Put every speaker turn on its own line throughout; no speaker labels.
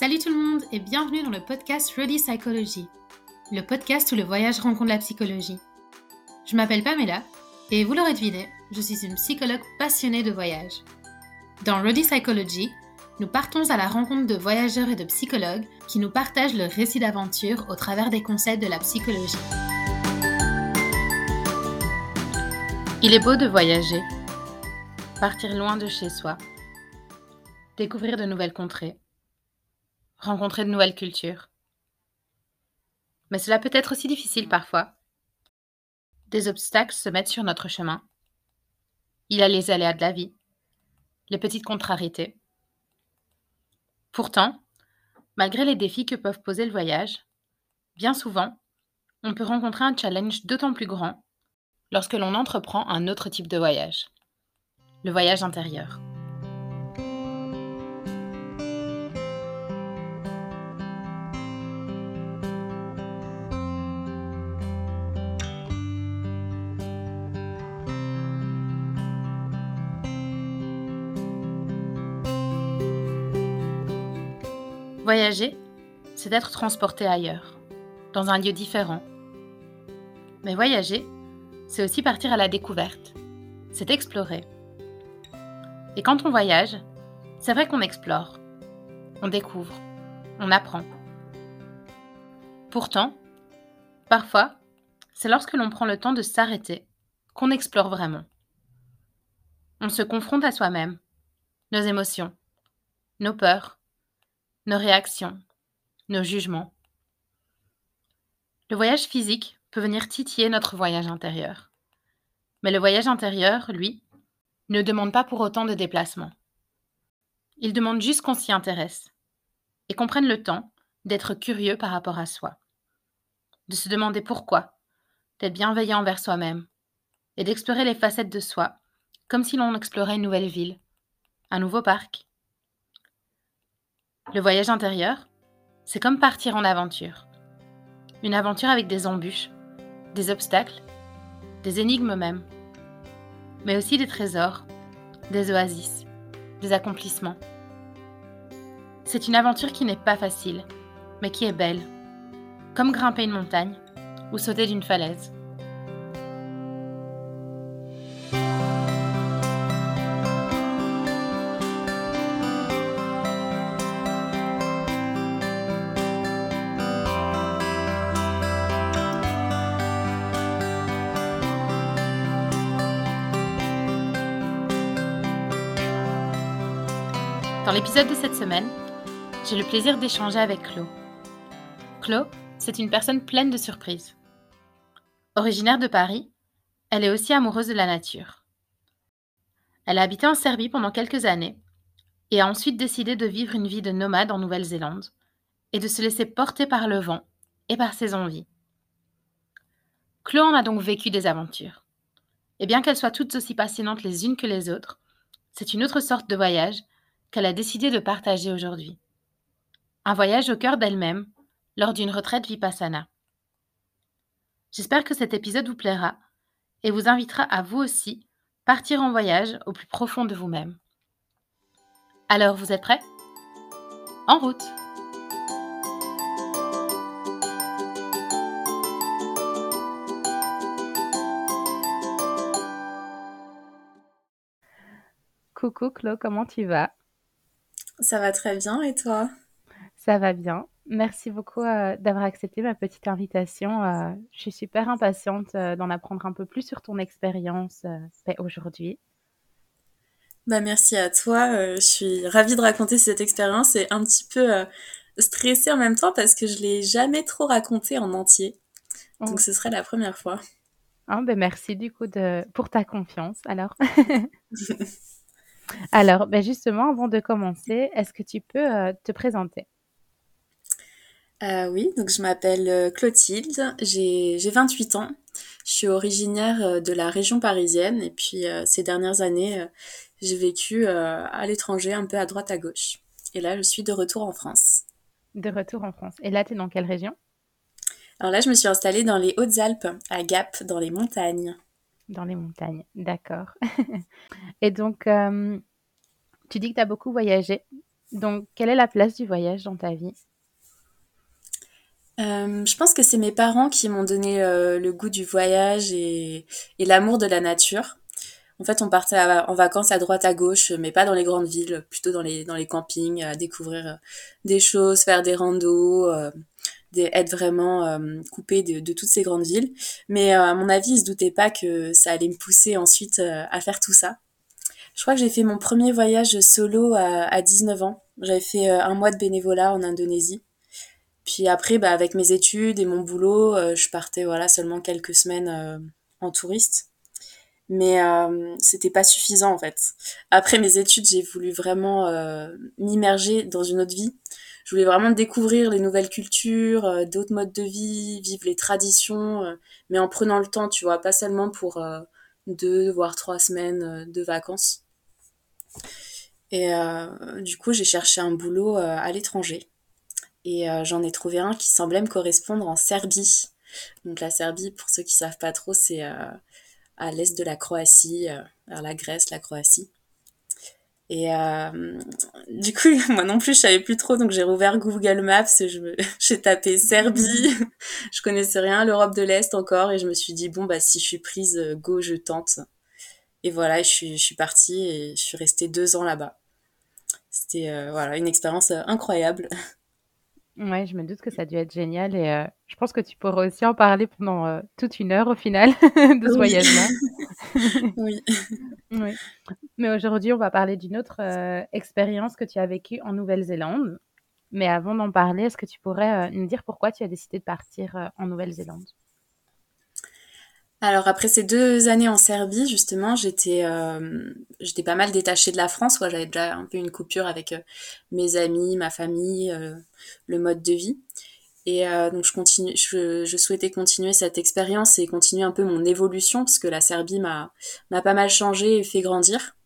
Salut tout le monde et bienvenue dans le podcast Ready Psychology, le podcast où le voyage rencontre la psychologie. Je m'appelle Pamela et vous l'aurez deviné, je suis une psychologue passionnée de voyage. Dans Ready Psychology, nous partons à la rencontre de voyageurs et de psychologues qui nous partagent leur récit d'aventure au travers des concepts de la psychologie. Il est beau de voyager, partir loin de chez soi, découvrir de nouvelles contrées, rencontrer de nouvelles cultures. Mais cela peut être aussi difficile parfois. Des obstacles se mettent sur notre chemin. Il y a les aléas de la vie, les petites contrariétés. Pourtant, malgré les défis que peuvent poser le voyage, bien souvent, on peut rencontrer un challenge d'autant plus grand lorsque l'on entreprend un autre type de voyage, le voyage intérieur. Voyager, c'est être transporté ailleurs, dans un lieu différent. Mais voyager, c'est aussi partir à la découverte, c'est explorer. Et quand on voyage, c'est vrai qu'on explore, on découvre, on apprend. Pourtant, parfois, c'est lorsque l'on prend le temps de s'arrêter qu'on explore vraiment. On se confronte à soi-même, nos émotions, nos peurs, nos réactions, nos jugements. Le voyage physique peut venir titiller notre voyage intérieur. Mais le voyage intérieur, lui, ne demande pas pour autant de déplacement. Il demande juste qu'on s'y intéresse et qu'on prenne le temps d'être curieux par rapport à soi, de se demander pourquoi, d'être bienveillant envers soi-même et d'explorer les facettes de soi comme si l'on explorait une nouvelle ville, un nouveau parc, le voyage intérieur, c'est comme partir en aventure. Une aventure avec des embûches, des obstacles, des énigmes même, mais aussi des trésors, des oasis, des accomplissements. C'est une aventure qui n'est pas facile, mais qui est belle, comme grimper une montagne ou sauter d'une falaise. L'épisode de cette semaine, j'ai le plaisir d'échanger avec Chlo. Chlo, c'est une personne pleine de surprises. Originaire de Paris, elle est aussi amoureuse de la nature. Elle a habité en Serbie pendant quelques années et a ensuite décidé de vivre une vie de nomade en Nouvelle-Zélande et de se laisser porter par le vent et par ses envies. Chlo en a donc vécu des aventures. Et bien qu'elles soient toutes aussi passionnantes les unes que les autres, c'est une autre sorte de voyage qu'elle a décidé de partager aujourd'hui. Un voyage au cœur d'elle-même lors d'une retraite vipassana. J'espère que cet épisode vous plaira et vous invitera à vous aussi partir en voyage au plus profond de vous-même. Alors, vous êtes prêts? En route Coucou Chlo, comment tu vas?
Ça va très bien et toi?
Ça va bien. Merci beaucoup euh, d'avoir accepté ma petite invitation. Euh, je suis super impatiente euh, d'en apprendre un peu plus sur ton expérience aujourd'hui.
Bah, merci à toi. je suis ravie de raconter cette expérience et un petit peu stressée en même temps parce que je l'ai jamais trop racontée en entier. Donc oh. ce serait la première fois.
Oh, ben merci du coup de, pour ta confiance alors. Alors, ben justement, avant de commencer, est-ce que tu peux euh, te présenter?
Euh, Oui, donc je m'appelle euh, Clotilde, j'ai 28 ans, je suis originaire de la région parisienne et puis ces dernières années, j'ai vécu à l'étranger, un peu à droite à gauche. Et là, je suis de retour en France.
De retour en France. Et là, tu es dans quelle région?
Alors là, je me suis installée dans les Hautes-Alpes, à Gap, dans les montagnes.
Dans les montagnes, d'accord. Et donc, euh, tu dis que tu as beaucoup voyagé. Donc, quelle est la place du voyage dans ta vie?
Euh, je pense que c'est mes parents qui m'ont donné euh, le goût du voyage et, l'amour de la nature. En fait, on partait en vacances à droite à gauche, mais pas dans les grandes villes, plutôt dans les dans les campings, à découvrir des choses, faire des randos, des, être vraiment euh, coupé de, de toutes ces grandes villes. Mais euh, à mon avis, ils se doutaient pas que ça allait me pousser ensuite euh, à faire tout ça. Je crois que j'ai fait mon premier voyage solo à, à 19 ans. J'avais fait euh, un mois de bénévolat en Indonésie. Puis après, bah, avec mes études et mon boulot, euh, je partais voilà seulement quelques semaines en touriste. Mais c'était pas suffisant en fait. Après mes études, j'ai voulu vraiment m'immerger dans une autre vie. Je voulais vraiment découvrir les nouvelles cultures, euh, d'autres modes de vie, vivre les traditions, euh, mais en prenant le temps, tu vois, pas seulement pour euh, deux voire trois semaines de vacances. Et du coup, j'ai cherché un boulot à l'étranger. Et j'en ai trouvé un qui semblait me correspondre en Serbie. Donc la Serbie, pour ceux qui savent pas trop, c'est à l'est de la Croatie, vers la Grèce, la Croatie. Et euh, du coup, moi non plus, je savais plus trop, donc j'ai rouvert Google Maps, j'ai tapé Serbie, je connaissais rien, l'Europe de l'Est encore, et je me suis dit, bon, bah si je suis prise, euh, go, je tente. Et voilà, je suis, je suis partie et je suis restée deux ans là-bas. C'était euh, voilà, une expérience euh, incroyable.
Ouais, je me doute que ça a dû être génial et heu, je pense que tu pourrais aussi en parler pendant, heu, toute une heure au final de ce
Oui,
voyage-là.
oui.
Oui. Mais aujourd'hui, on va parler d'une autre, heu, expérience que tu as vécue en Nouvelle-Zélande. Mais avant d'en parler, est-ce que tu pourrais, heu, nous dire pourquoi tu as décidé de partir, heu, en Nouvelle-Zélande?
Alors après ces deux années en Serbie, justement, j'étais euh, j'étais pas mal détachée de la France, quoi. J'avais déjà un peu une coupure avec euh, mes amis, ma famille, euh, le mode de vie. Et euh, donc je continue, je, je souhaitais continuer cette expérience et continuer un peu mon évolution parce que la Serbie m'a m'a pas mal changé et fait grandir.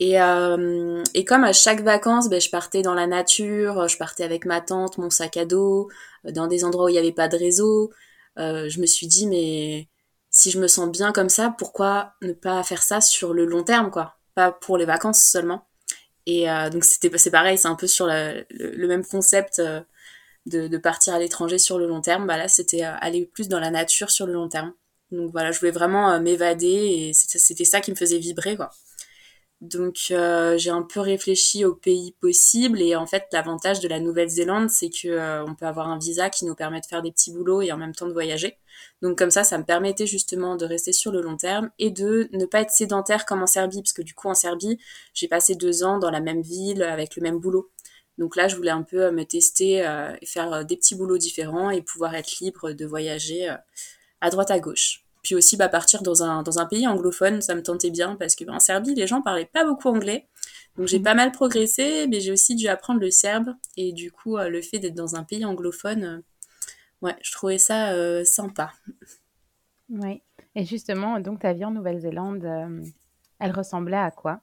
Et, euh, et comme à chaque vacances, ben, je partais dans la nature, je partais avec ma tante, mon sac à dos, dans des endroits où il n'y avait pas de réseau. Je me suis dit, mais si je me sens bien comme ça, pourquoi ne pas faire ça sur le long terme, quoi? Pas pour les vacances seulement. Et euh, donc c'était c'est pareil, c'est un peu sur le, même concept euh, de, partir à l'étranger sur le long terme. Bah là, c'était euh, aller plus dans la nature sur le long terme. Donc voilà, je voulais vraiment m'évader et c'était ça qui me faisait vibrer, quoi. Donc j'ai un peu réfléchi aux pays possibles et en fait l'avantage de la Nouvelle-Zélande c'est que euh, on peut avoir un visa qui nous permet de faire des petits boulots et en même temps de voyager. Donc comme ça ça me permettait justement de rester sur le long terme et de ne pas être sédentaire comme en Serbie parce que du coup en Serbie j'ai passé deux ans dans la même ville avec le même boulot. Donc là je voulais un peu euh, me tester euh, et faire euh, des petits boulots différents et pouvoir être libre de voyager euh, à droite à gauche. Puis aussi bah, partir dans un, dans un pays anglophone, ça me tentait bien parce que bah, en Serbie, les gens parlaient pas beaucoup anglais. Donc j'ai pas mal progressé, mais j'ai aussi dû apprendre le serbe. Et du coup, euh, le fait d'être dans un pays anglophone, ouais, je trouvais ça euh, sympa.
Oui. Et justement, donc ta vie en Nouvelle-Zélande, hem, elle ressemblait à quoi?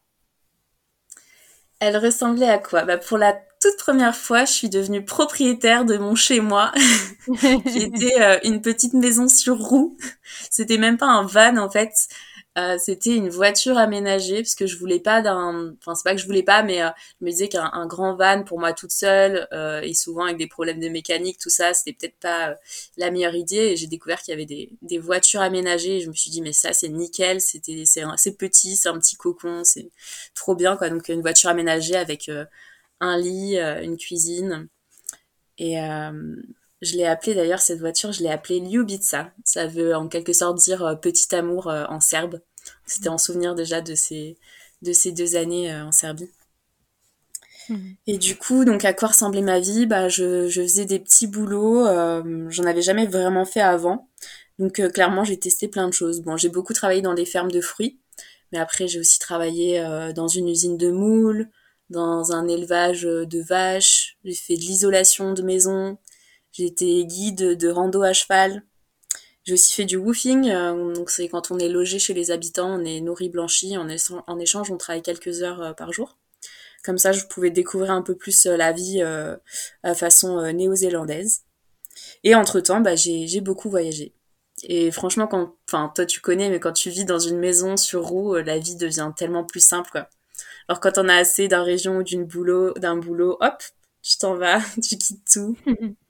Elle ressemblait à quoi? Bah, Pour la toute première fois, je suis devenue propriétaire de mon chez-moi, qui était euh, une petite maison sur roue. C'était même pas un van en fait. Euh, c'était une voiture aménagée parce que je voulais pas d'un enfin c'est pas que je voulais pas mais euh, je me disais qu'un un grand van pour moi toute seule euh, et souvent avec des problèmes de mécanique tout ça c'était peut-être pas euh, la meilleure idée. Et j'ai découvert qu'il y avait des, des voitures aménagées. Et je me suis dit mais ça c'est nickel c'était c'est c'est petit c'est un petit cocon c'est trop bien quoi. Donc une voiture aménagée avec euh, un lit une cuisine. Et je l'ai appelée d'ailleurs cette voiture, je l'ai appelée Ljubica. Ça veut en quelque sorte dire euh, petit amour euh, en serbe. C'était en souvenir déjà de ces de ces deux années euh, en Serbie.
Mmh
Et du coup, donc à quoi ressemblait ma vie? Bah, je, je faisais des petits boulots. euh, j'en avais jamais vraiment fait avant. Donc euh, clairement, j'ai testé plein de choses. Bon, j'ai beaucoup travaillé dans des fermes de fruits, mais après j'ai aussi travaillé euh, dans une usine de moules, dans un élevage de vaches. J'ai fait de l'isolation de maisons. J'ai été guide de rando à cheval. J'ai aussi fait du woofing, euh, donc c'est quand on est logé chez les habitants, on est nourri, blanchi, en, échan- en échange on travaille quelques heures euh, par jour. Comme ça, je pouvais découvrir un peu plus euh, la vie à façon néo-zélandaise. Et entre-temps, bah, j'ai beaucoup voyagé. Et franchement, quand, enfin, toi tu connais, mais quand tu vis dans une maison sur roue, la vie devient tellement plus simple, quoi. Alors quand on a assez d'un région ou d'une boulot, d'un boulot, hop, tu t'en vas, tu quittes tout.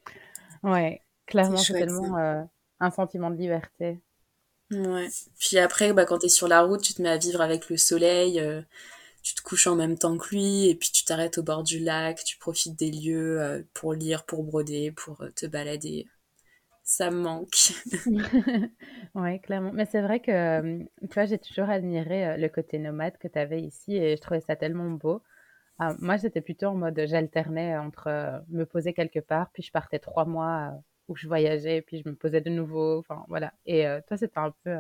ouais, clairement, c'est tellement euh, un sentiment de liberté.
Ouais. Puis après, bah, quand tu es sur la route, tu te mets à vivre avec le soleil, euh, tu te couches en même temps que lui, et puis tu t'arrêtes au bord du lac, tu profites des lieux euh, pour lire, pour broder, pour te balader. Ça me manque.
ouais, clairement. Mais c'est vrai que, tu vois, j'ai toujours admiré le côté nomade que tu avais ici, et je trouvais ça tellement beau. Ah, moi, j'étais plutôt en mode, j'alternais entre me poser quelque part, puis je partais trois mois où je voyageais, puis je me posais de nouveau. Enfin, voilà. Et toi, c'était un peu.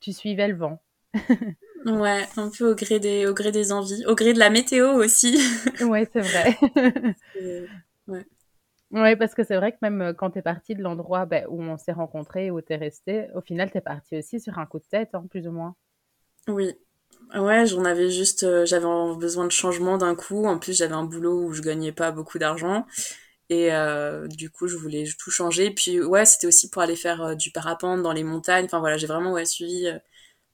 tu suivais le vent.
ouais, un peu au gré, des, au gré des envies, au gré de la météo aussi.
ouais, c'est vrai. ouais. Ouais, parce que c'est vrai que même quand tu es parti de l'endroit ben, où on s'est rencontrés, où tu es resté, au final, tu es parti aussi sur un coup de tête, hein, plus ou moins.
Oui, Ouais, j'en avais juste, euh, j'avais besoin de changement d'un coup. En plus, j'avais un boulot où je gagnais pas beaucoup d'argent. Et euh, du coup, je voulais tout changer. Puis ouais, c'était aussi pour aller faire euh, du parapente dans les montagnes. Enfin voilà, j'ai vraiment ouais, suivi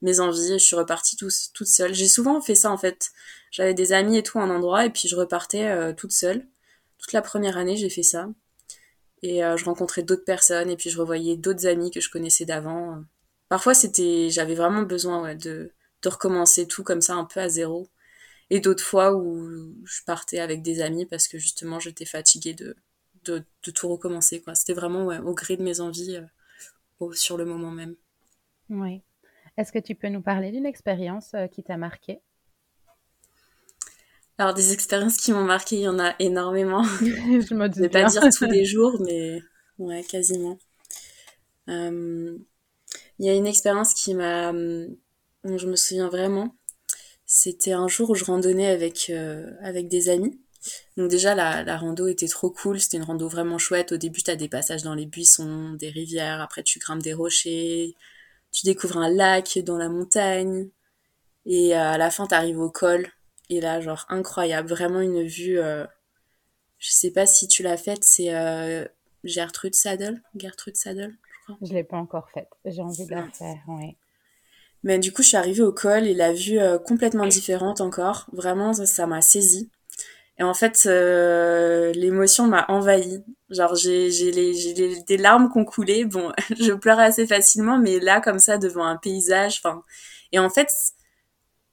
mes envies. Je suis repartie toute seule. J'ai souvent fait ça en fait. J'avais des amis et tout en endroit, et puis je repartais toute seule. Toute la première année, j'ai fait ça. Et je rencontrais d'autres personnes, et puis je revoyais d'autres amis que je connaissais d'avant. Parfois, c'était, j'avais vraiment besoin ouais, de de recommencer tout comme ça un peu à zéro. Et d'autres fois où je partais avec des amis parce que justement j'étais fatiguée de, de, tout recommencer. Quoi. C'était vraiment au gré de mes envies euh, sur le moment même.
Oui. Est-ce que tu peux nous parler d'une expérience euh, qui t'a marqué
Alors des expériences qui m'ont marqué, il y en a énormément. je ne vais pas dire tous les jours, mais ouais, quasiment. Euh, il y a une expérience qui m'a je me souviens vraiment. C'était un jour où je randonnais avec, euh, avec des amis. Donc déjà, la, la rando était trop cool. C'était une rando vraiment chouette. Au début, tu as des passages dans les buissons, des rivières. Après, tu grimpes des rochers. Tu découvres un lac dans la montagne. Et à la fin, tu arrives au col. Et là, genre, incroyable. Vraiment une vue... Euh... Je sais pas si tu l'as faite. C'est euh... Gertrude Saddle. Gertrude Saddle,
je crois. Je l'ai pas encore faite. J'ai envie de la faire, oui.
Mais du coup, je suis arrivée au col et la vue euh, complètement différente encore. Vraiment, ça m'a saisi. Et en fait, euh, l'émotion m'a envahie. Genre, j'ai j'ai des larmes qui ont coulé. Bon, je pleure assez facilement, mais là, comme ça, devant un paysage. Enfin, et en fait,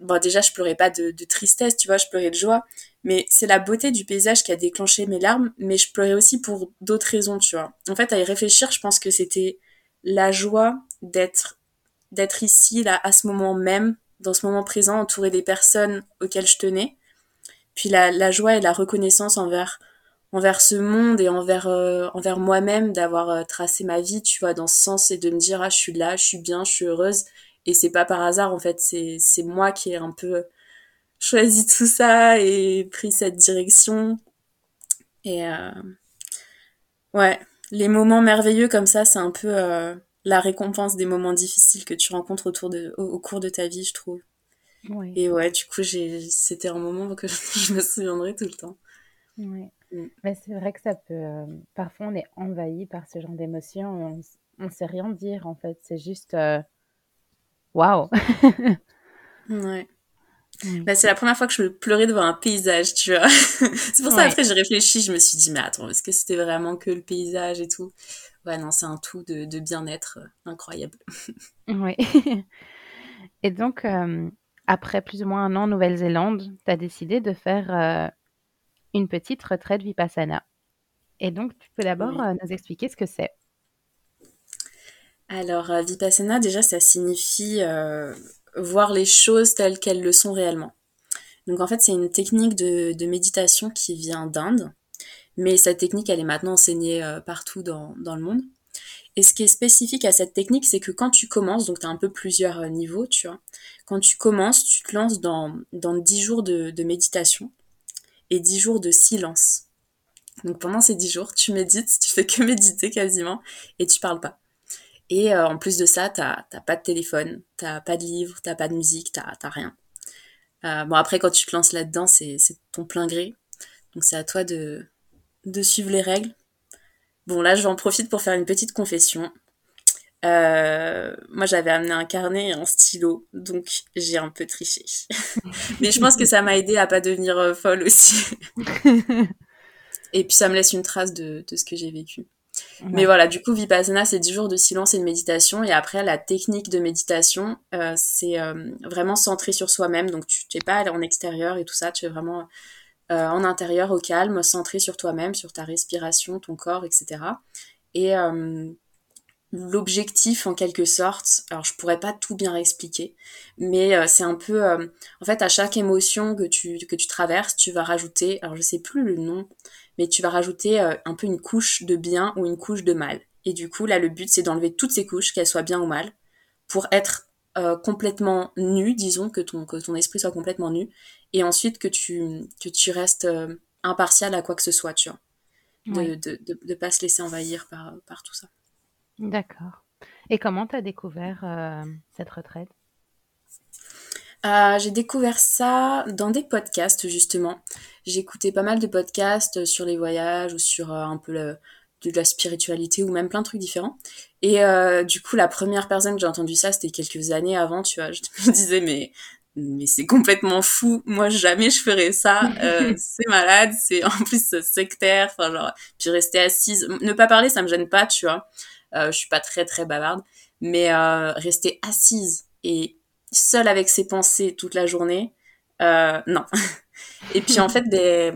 bon, déjà, je pleurais pas de, de tristesse, tu vois, je pleurais de joie. Mais c'est la beauté du paysage qui a déclenché mes larmes. Mais je pleurais aussi pour d'autres raisons, tu vois. En fait, à y réfléchir, je pense que c'était la joie d'être d'être ici, là, à ce moment même, dans ce moment présent, entouré des personnes auxquelles je tenais. Puis la, la joie et la reconnaissance envers, envers ce monde et envers, euh, envers moi-même d'avoir euh, tracé ma vie, tu vois, dans ce sens et de me dire, ah, je suis là, je suis bien, je suis heureuse. Et c'est pas par hasard, en fait, c'est, c'est moi qui ai un peu choisi tout ça et pris cette direction. Et euh, ouais, les moments merveilleux comme ça, c'est un peu la récompense des moments difficiles que tu rencontres autour de, au, cours de ta vie, je trouve. Et ouais, du coup, c'était un moment que je me souviendrai tout le temps.
Ouais. Mm. Mais c'est vrai que ça peut. Euh, parfois, on est envahi par ce genre d'émotions. On ne sait rien dire, en fait. C'est juste. Euh, waouh!
ouais. Bah, c'est la première fois que je me pleurais devant un paysage, tu vois. c'est pour ça, après, j'ai réfléchi, je me suis dit, mais attends, est-ce que c'était vraiment que le paysage et tout? Ouais, non, c'est un tout de, de bien-être euh, incroyable.
oui. et donc, euh, après plus ou moins un an en Nouvelle-Zélande, tu as décidé de faire euh, une petite retraite Vipassana. Et donc, tu peux d'abord nous expliquer ce que c'est.
Alors, Vipassana, déjà, ça signifie voir les choses telles qu'elles le sont réellement. Donc en fait, c'est une technique de, méditation qui vient d'Inde, mais cette technique, elle est maintenant enseignée euh, partout dans, le monde. Et ce qui est spécifique à cette technique, c'est que quand tu commences, donc tu as un peu plusieurs euh, niveaux, tu vois, quand tu commences, tu te lances dans, dans 10 jours de, méditation et 10 jours de silence. Donc pendant ces 10 jours, tu médites, tu fais que méditer quasiment, et tu parles pas. Et euh, en plus de ça, t'as pas de téléphone, t'as pas de livre, t'as pas de musique, t'as rien. Bon après, quand tu te lances là-dedans, c'est ton plein gré. Donc c'est à toi de, de suivre les règles. Bon là, j'en profite pour faire une petite confession. moi, j'avais amené un carnet et un stylo, donc j'ai un peu triché. Mais je pense que ça m'a aidé à pas devenir folle aussi. et puis ça me laisse une trace de, de ce que j'ai vécu. Mais voilà, du coup, Vipassana, c'est 10 jours de silence et de méditation. Et après, la technique de méditation, euh, c'est euh, vraiment centré sur soi-même. Donc, tu n'es pas en extérieur et tout ça. Tu es vraiment euh, en intérieur, au calme, centré sur toi-même, sur ta respiration, ton corps, etc. Et l'objectif, en quelque sorte, alors je pourrais pas tout bien expliquer, mais c'est un peu... en fait, à chaque émotion que tu, que tu traverses, tu vas rajouter... Alors, je sais plus le nom mais tu vas rajouter euh, un peu une couche de bien ou une couche de mal. Et du coup, là, le but, c'est d'enlever toutes ces couches, qu'elles soient bien ou mal, pour être euh, complètement nu, disons, que ton, que ton esprit soit complètement nu, et ensuite que tu, que tu restes euh, impartial à quoi que ce soit, tu vois. De ne de, pas se laisser envahir par, par tout ça.
D'accord. Et comment tu as découvert cette retraite?
J'ai découvert ça dans des podcasts, justement j'écoutais pas mal de podcasts sur les voyages ou sur euh, un peu de la spiritualité ou même plein de trucs différents. Et euh, du coup, la première personne que j'ai entendu ça, c'était quelques années avant, tu vois. Je me disais, mais mais c'est complètement fou. Moi, jamais je ferais ça. Euh, c'est malade, c'est en plus sectaire. Enfin, genre, puis rester assise. Ne pas parler, ça me gêne pas, tu vois. Euh, je suis pas très très bavarde, mais euh, rester assise et seule avec ses pensées toute la journée, euh, non. Et puis en fait, des,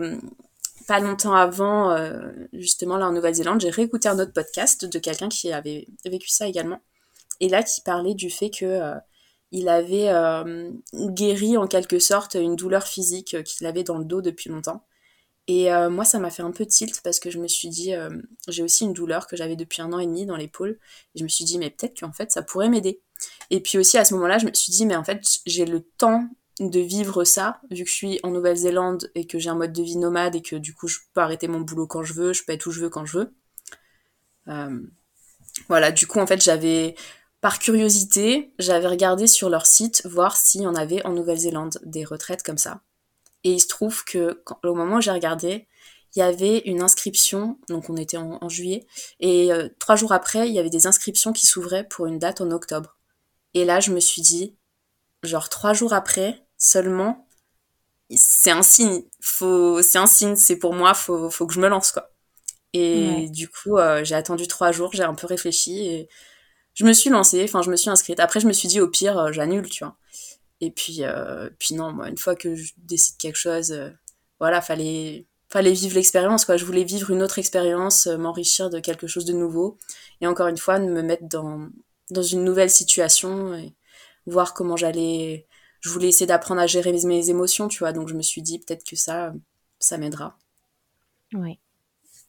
pas longtemps avant, euh, justement là en Nouvelle-Zélande, j'ai réécouté un autre podcast de quelqu'un qui avait vécu ça également. Et là, qui parlait du fait que euh, il avait euh, guéri en quelque sorte une douleur physique qu'il avait dans le dos depuis longtemps. Et moi, ça m'a fait un peu tilt parce que je me suis dit, j'ai aussi une douleur que j'avais depuis un an et demi dans l'épaule. Et je me suis dit, mais peut-être qu'en fait, ça pourrait m'aider. Et puis aussi, à ce moment-là, je me suis dit, mais en fait, j'ai le temps de vivre ça, vu que je suis en Nouvelle-Zélande et que j'ai un mode de vie nomade et que du coup je peux arrêter mon boulot quand je veux, je peux être où je veux quand je veux. Euh, voilà, du coup en fait j'avais, par curiosité, j'avais regardé sur leur site voir s'il y en avait en Nouvelle-Zélande des retraites comme ça. Et il se trouve que au moment où j'ai regardé, il y avait une inscription, donc on était en, juillet, et euh, trois jours après, il y avait des inscriptions qui s'ouvraient pour une date en octobre. Et là, je me suis dit, genre trois jours après, seulement, c'est un signe. Faut, c'est un signe, c'est pour moi, faut, faut que je me lance, quoi. Et du coup, euh, j'ai attendu trois jours, j'ai un peu réfléchi et je me suis lancée, enfin, je me suis inscrite. Après, je me suis dit, au pire, euh, j'annule, tu vois. Et puis, euh, puis non, moi, une fois que je décide quelque chose, voilà, fallait, fallait vivre l'expérience, quoi. Je voulais vivre une autre expérience, m'enrichir de quelque chose de nouveau. Et encore une fois, me mettre dans, une nouvelle situation et voir comment j'allais je voulais essayer d'apprendre à gérer mes émotions, tu vois. Donc je me suis dit peut-être que ça, ça m'aidera.
Oui.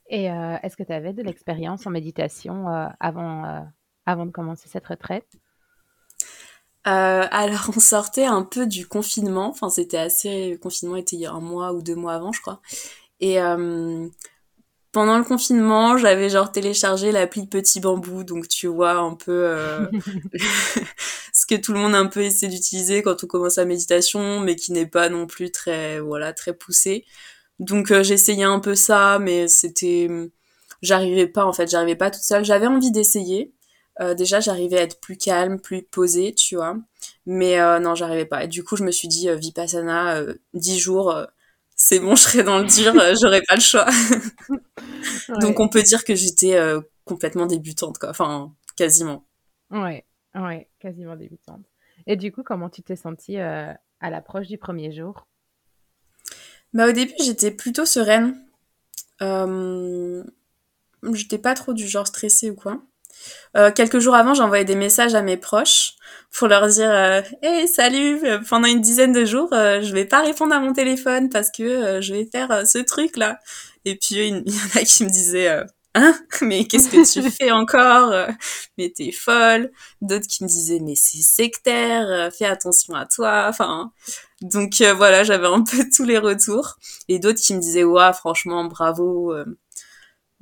Et euh, est-ce que tu avais de l'expérience en méditation euh, avant, euh, avant de commencer cette retraite?
Alors on sortait un peu du confinement, enfin c'était assez, le confinement était il y a un mois ou deux mois avant je crois. Et pendant le confinement, j'avais genre téléchargé l'appli Petit Bambou, donc tu vois un peu euh, ce que tout le monde un peu essaie d'utiliser quand on commence la méditation, mais qui n'est pas non plus très voilà très poussé. Donc euh, j'essayais un peu ça, mais c'était j'arrivais pas en fait, j'arrivais pas toute seule. J'avais envie d'essayer. Euh, déjà, j'arrivais à être plus calme, plus posée, tu vois. Mais non, j'arrivais pas. Et du coup, je me suis dit Vipassana, 10 jours c'est bon, je serai dans le dur, euh, j'aurais pas le choix. Donc on peut dire que j'étais euh, complètement débutante, quoi. Enfin, quasiment.
Ouais, ouais, quasiment débutante. Et du coup, comment tu t'es sentie euh, à l'approche du premier jour?
Bah au début, j'étais plutôt sereine. Euh... J'étais pas trop du genre stressée ou quoi. Euh, quelques jours avant, envoyé des messages à mes proches pour leur dire euh, Hey, salut Pendant une dizaine de jours, euh, je vais pas répondre à mon téléphone parce que euh, je vais faire ce truc-là. Et puis, il y en a qui me disaient Hein Mais qu'est-ce que tu fais encore Mais t'es folle D'autres qui me disaient Mais c'est sectaire, fais attention à toi. Enfin, donc voilà, j'avais un peu tous les retours. Et d'autres qui me disaient Ouais, franchement, bravo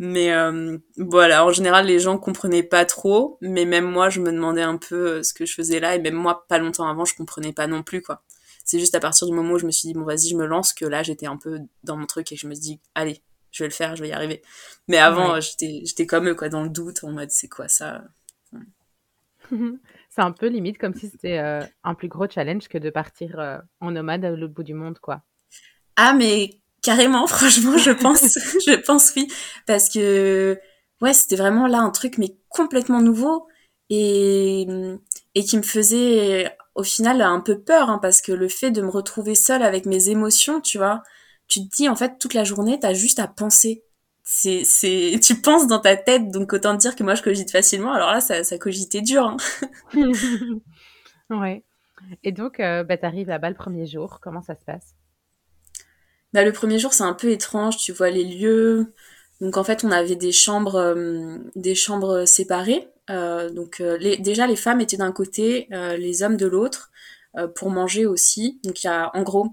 mais euh, voilà, en général, les gens comprenaient pas trop, mais même moi, je me demandais un peu euh, ce que je faisais là, et même moi, pas longtemps avant, je comprenais pas non plus, quoi. C'est juste à partir du moment où je me suis dit, bon, vas-y, je me lance, que là, j'étais un peu dans mon truc et je me suis dit, allez, je vais le faire, je vais y arriver. Mais avant, j'étais, j'étais comme eux, quoi, dans le doute, en mode, c'est quoi ça
C'est un peu limite comme si c'était, un plus gros challenge que de partir, en nomade à l'autre bout du monde, quoi.
Ah mais carrément, franchement, je pense je pense oui, parce que ouais, c'était vraiment là un truc mais complètement nouveau et et qui me faisait au final un peu peur hein, parce que le fait de me retrouver seule avec mes émotions, tu vois, tu te dis en fait toute la journée, t'as juste à penser. C'est, c'est, tu penses dans ta tête, donc autant te dire que moi je cogite facilement. Alors là, ça, ça cogitait dur. Hein.
ouais. Et donc, euh, bah, t'arrives là-bas le premier jour. Comment ça se passe?
Bah, le premier jour, c'est un peu étrange. Tu vois les lieux. Donc en fait, on avait des chambres, euh, des chambres séparées. Euh, donc euh, les, déjà, les femmes étaient d'un côté, les hommes de l'autre, pour manger aussi. Donc il y a en gros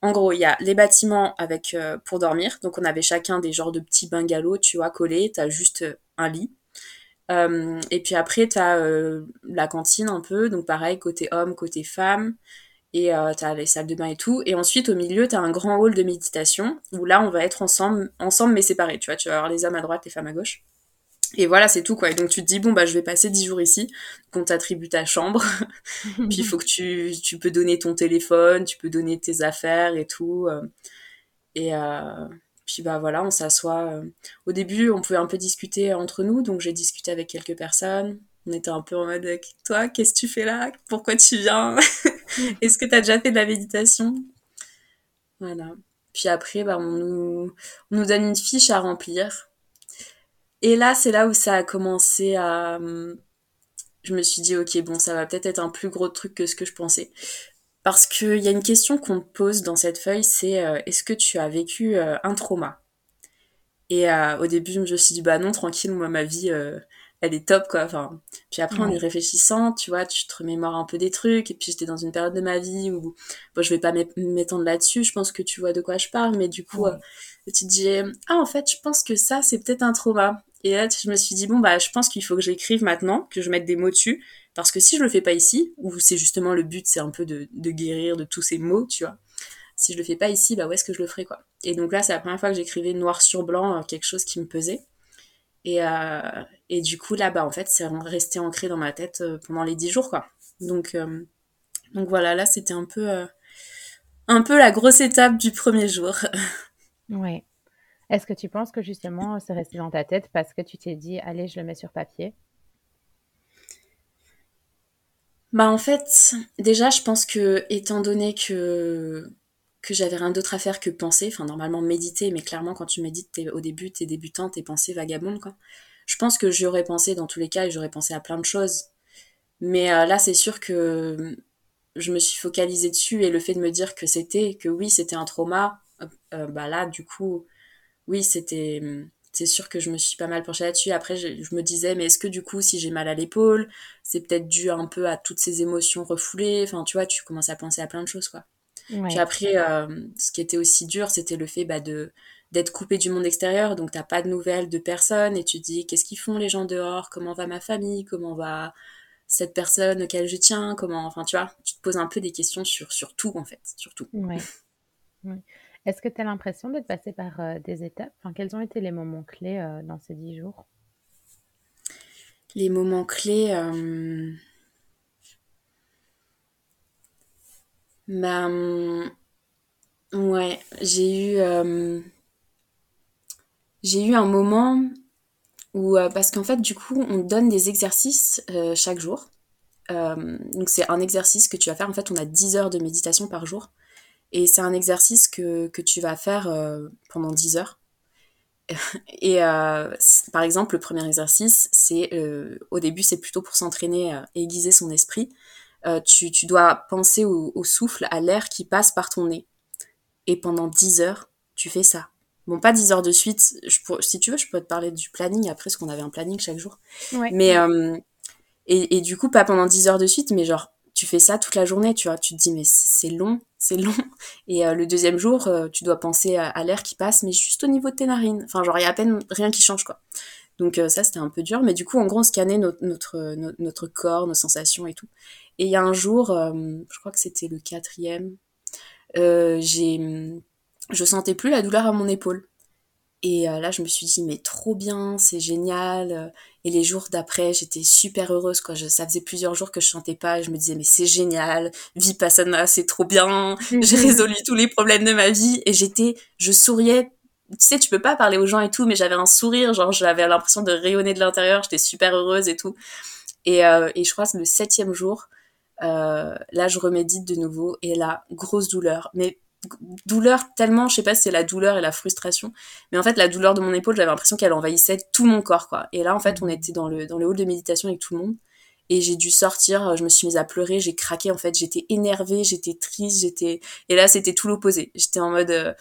en gros, il y a les bâtiments avec pour dormir. Donc on avait chacun des genres de petits bungalows, tu vois, collés. T'as juste un lit. Et puis après, t'as la cantine un peu. Donc pareil, côté homme, côté femme. Et euh, t'as les salles de bain et tout. Et ensuite, au milieu, t'as un grand hall de méditation où là, on va être ensemble, ensemble mais séparés. Tu vois, tu vas avoir les hommes à droite, les femmes à gauche. Et voilà, c'est tout quoi. Et donc tu te dis bon bah je vais passer 10 jours ici, qu'on t'attribue ta chambre. Puis il faut que tu tu peux donner ton téléphone, tu peux donner tes affaires et tout. euh. Et euh, puis bah voilà, on s'assoit. Au début, on pouvait un peu discuter entre nous, donc j'ai discuté avec quelques personnes. On était un peu en mode toi, qu'est-ce que tu fais là? Pourquoi tu viens? Est-ce que tu as déjà fait de la méditation? Voilà. Puis après, bah, on nous, on nous donne une fiche à remplir. Et là, c'est là où ça a commencé à... Je me suis dit, ok, bon, ça va peut-être être un plus gros truc que ce que je pensais. Parce qu'il y a une question qu'on te pose dans cette feuille, c'est euh, est-ce que tu as vécu euh, un trauma? Et euh, au début, je me suis dit, bah non, tranquille, moi, ma vie, elle est top, quoi. Enfin, puis après, en y réfléchissant, tu vois, tu te remémores un peu des trucs. Et puis, j'étais dans une période de ma vie où, bon, je vais pas m'é- m'étendre là-dessus, je pense que tu vois de quoi je parle, mais du coup, euh, tu te dis, ah, en fait, je pense que ça, c'est peut-être un trauma. Et là, je me suis dit, bon, bah, je pense qu'il faut que j'écrive maintenant, que je mette des mots dessus. Parce que si je le fais pas ici, où c'est justement le but, c'est un peu de, de guérir de tous ces mots, tu vois. Si je le fais pas ici, bah, où est-ce que je le ferai, quoi? Et donc là, c'est la première fois que j'écrivais noir sur blanc euh, quelque chose qui me pesait. Et, euh, et du coup, là, bah, en fait, c'est resté ancré dans ma tête euh, pendant les dix jours, quoi. Donc, euh, donc voilà, là, c'était un peu, euh, un peu la grosse étape du premier jour.
Ouais. Est-ce que tu penses que justement c'est resté dans ta tête parce que tu t'es dit, allez, je le mets sur papier?
Bah, en fait, déjà, je pense que, étant donné que, que j'avais rien d'autre à faire que penser, enfin, normalement méditer, mais clairement, quand tu médites, t'es, au début, t'es débutant, tes pensées vagabondes, quoi. Je pense que j'y aurais pensé dans tous les cas et j'aurais pensé à plein de choses. Mais euh, là, c'est sûr que je me suis focalisée dessus et le fait de me dire que c'était, que oui, c'était un trauma, euh, bah là, du coup, oui, c'était, c'est sûr que je me suis pas mal penchée là-dessus. Après, je me disais, mais est-ce que du coup, si j'ai mal à l'épaule, c'est peut-être dû un peu à toutes ces émotions refoulées? Enfin, tu vois, tu commences à penser à plein de choses, quoi. Puis
Ouais.
après, euh, ce qui était aussi dur, c'était le fait bah, de d'être coupé du monde extérieur, donc t'as pas de nouvelles de personne, et tu te dis qu'est-ce qu'ils font les gens dehors, comment va ma famille, comment va cette personne auquel je tiens, comment, enfin tu vois, tu te poses un peu des questions sur, sur tout en fait, sur tout.
Ouais. Ouais. Est-ce que tu as l'impression d'être passé par euh, des étapes? Enfin, quels ont été les moments clés euh, dans ces dix jours?
Les moments clés, euh, bah, hum, ouais, j'ai eu, euh, j'ai eu un moment où, euh, parce qu'en fait, du coup, on donne des exercices euh, chaque jour. Donc c'est un exercice que tu vas faire. En fait, on a 10 heures de méditation par jour. Et c'est un exercice que, tu vas faire pendant 10 heures. Et par exemple, le premier exercice, c'est au début, c'est plutôt pour s'entraîner à aiguiser son esprit. Euh, tu, tu dois penser au, au souffle, à l'air qui passe par ton nez. Et pendant 10 heures, tu fais ça. Bon, pas 10 heures de suite. Je pour, si tu veux, je peux te parler du planning après, parce qu'on avait un planning chaque jour.
Ouais.
Mais, euh, et, et, du coup, pas pendant 10 heures de suite, mais genre, tu fais ça toute la journée, tu vois. Tu te dis, mais c'est long, c'est long. Et euh, le deuxième jour, euh, tu dois penser à, à l'air qui passe, mais juste au niveau de tes narines. Enfin, genre, il y a à peine rien qui change, quoi. Donc euh, ça, c'était un peu dur. Mais du coup, en gros, on scannait notre, notre, notre, corps, nos sensations et tout. Et il y a un jour, euh, je crois que c'était le quatrième, euh, j'ai, je sentais plus la douleur à mon épaule. Et là, je me suis dit, mais trop bien, c'est génial. Et les jours d'après, j'étais super heureuse. Quoi. Je, ça faisait plusieurs jours que je chantais pas. Et je me disais, mais c'est génial. Vipassana, c'est trop bien. J'ai résolu tous les problèmes de ma vie. Et j'étais, je souriais. Tu sais, tu peux pas parler aux gens et tout, mais j'avais un sourire. Genre, j'avais l'impression de rayonner de l'intérieur. J'étais super heureuse et tout. Et, euh, et je crois que le septième jour, euh, là, je remédite de nouveau. Et là, grosse douleur. Mais douleur tellement, je sais pas si c'est la douleur et la frustration, mais en fait la douleur de mon épaule, j'avais l'impression qu'elle envahissait tout mon corps quoi. Et là en fait, on était dans le dans le hall de méditation avec tout le monde et j'ai dû sortir, je me suis mise à pleurer, j'ai craqué en fait, j'étais énervée, j'étais triste, j'étais et là c'était tout l'opposé. J'étais en mode euh,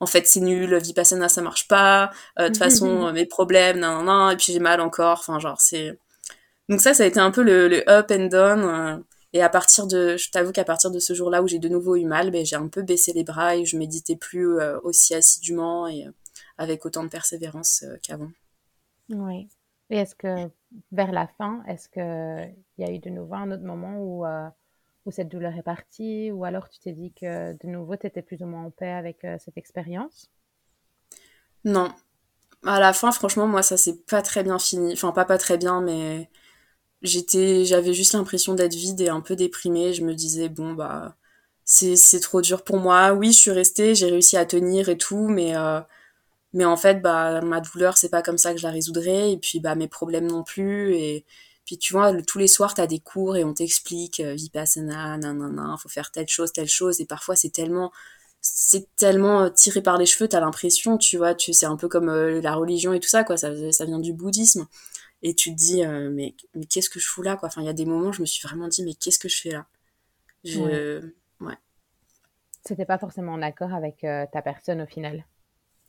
en fait c'est nul, vipassana ça marche pas, euh, de toute façon mes problèmes non non et puis j'ai mal encore, enfin genre c'est donc ça ça a été un peu le, le up and down euh, et à partir de, je t'avoue qu'à partir de ce jour-là où j'ai de nouveau eu mal, ben, j'ai un peu baissé les bras et je méditais plus euh, aussi assidûment et euh, avec autant de persévérance euh, qu'avant.
Oui. Et est-ce que vers la fin, est-ce qu'il y a eu de nouveau un autre moment où, où cette douleur est partie ou alors tu t'es dit que de nouveau tu étais plus ou moins en paix avec cette expérience?
Non. À la fin, franchement, moi, ça s'est pas très bien fini. Enfin, pas pas très bien, mais j'étais j'avais juste l'impression d'être vide et un peu déprimée. Je me disais bon bah c'est c'est trop dur pour moi. Oui je suis restée j'ai réussi à tenir et tout mais euh, mais en fait bah ma douleur c'est pas comme ça que je la résoudrai et puis bah mes problèmes non plus. Et puis tu vois tous les soirs t'as des cours et on t'explique euh, vipassana nanana faut faire telle chose telle chose. Et parfois c'est tellement c'est tellement euh, tiré par les cheveux t'as l'impression tu vois tu c'est un peu comme euh, la religion et tout ça quoi. Ça ça vient du bouddhisme. Et tu te dis euh, mais, mais qu'est-ce que je fous là quoi? Enfin il y a des moments je me suis vraiment dit mais qu'est-ce que je fais là? Je ouais,
c'était pas forcément en accord avec ta personne au final?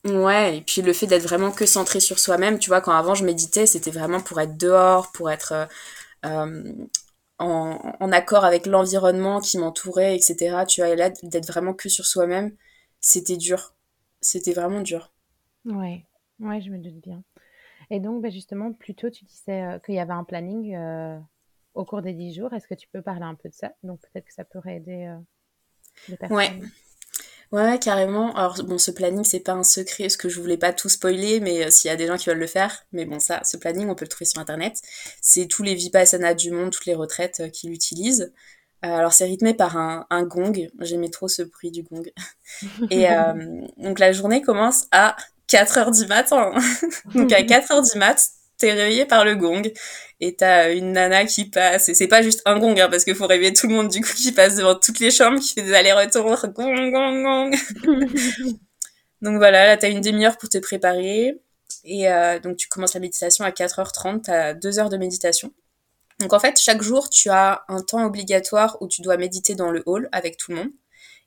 Ouais et puis le fait d'être vraiment que centré sur soi-même tu vois quand avant je méditais c'était vraiment pour être dehors pour être euh, euh en, en, accord avec l'environnement qui m'entourait etc tu vois et là d'être vraiment que sur soi-même c'était dur c'était vraiment dur
ouais ouais je me doute bien et donc, bah, justement, plus tôt, tu disais euh, qu'il y avait un planning euh, au cours des 10 jours. Est-ce que tu peux parler un peu de ça? Donc, peut-être que ça pourrait aider
les personnes. Ouais. Ouais, carrément. Alors, bon, ce planning, c'est pas un secret, parce que je voulais pas tout spoiler, mais s'il y a des gens qui veulent le faire, mais bon, ça, ce planning, on peut le trouver sur Internet. C'est tous les Vipassana du monde, toutes les retraites qui l'utilisent. alors, c'est rythmé par un, un gong. J'aimais trop ce bruit du gong. Et donc, la journée commence à 4 heures du matin. Donc à 4 heures du mat, t'es réveillé par le gong. Et t'as une nana qui passe et c'est pas juste un gong hein, parce qu'il faut réveiller tout le monde du coup qui passe devant toutes les chambres qui fait des allers-retours gong gong gong. Donc voilà là t'as une demi-heure pour te préparer. Et euh, donc tu commences la méditation à 4h30 t'as 2 heures de méditation. Donc en fait chaque jour tu as un temps obligatoire où tu dois méditer dans le hall avec tout le monde.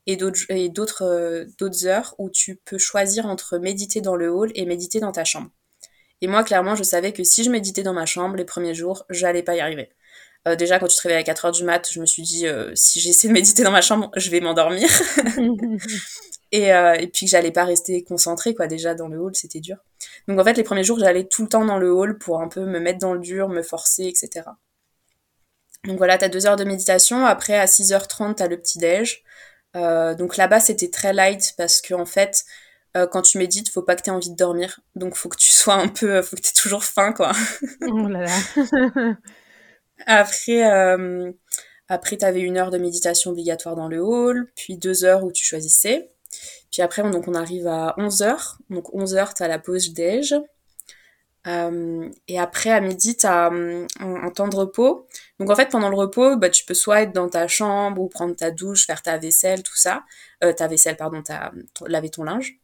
Et d'autres euh, d'autres heures où tu peux choisir entre méditer dans le hall et méditer dans ta chambre. Et moi, clairement, je savais que si je méditais dans ma chambre les premiers jours, j'allais pas y arriver. Euh, déjà, quand tu te réveilles à 4 heures du mat, je me suis dit, euh, si j'essaie de méditer dans ma chambre, je vais m'endormir. et, euh, et puis que j'allais pas rester concentrée, quoi. Déjà, dans le hall, c'était dur. Donc, en fait, les premiers jours, j'allais tout le temps dans le hall pour un peu me mettre dans le dur, me forcer, etc. Donc voilà, t'as deux heures de méditation. Après, à 6h30, t'as le petit-déj. Donc là-bas, c'était très light parce que en fait, euh, quand tu médites, faut pas que tu aies envie de dormir. Donc faut que tu sois un peu, faut que tu aies toujours faim, quoi. Oh là là. après, euh, après tu avais une heure de méditation obligatoire dans le hall, puis deux heures où tu choisissais. Puis après, donc on arrive à 11 heures. Donc 11 heures, tu as la pause déj. Euh, et après, à midi, tu as un, un, temps de repos. Donc en fait, pendant le repos, bah, tu peux soit être dans ta chambre ou prendre ta douche, faire ta vaisselle, tout ça. Euh, ta vaisselle, pardon, ta, laver ton linge.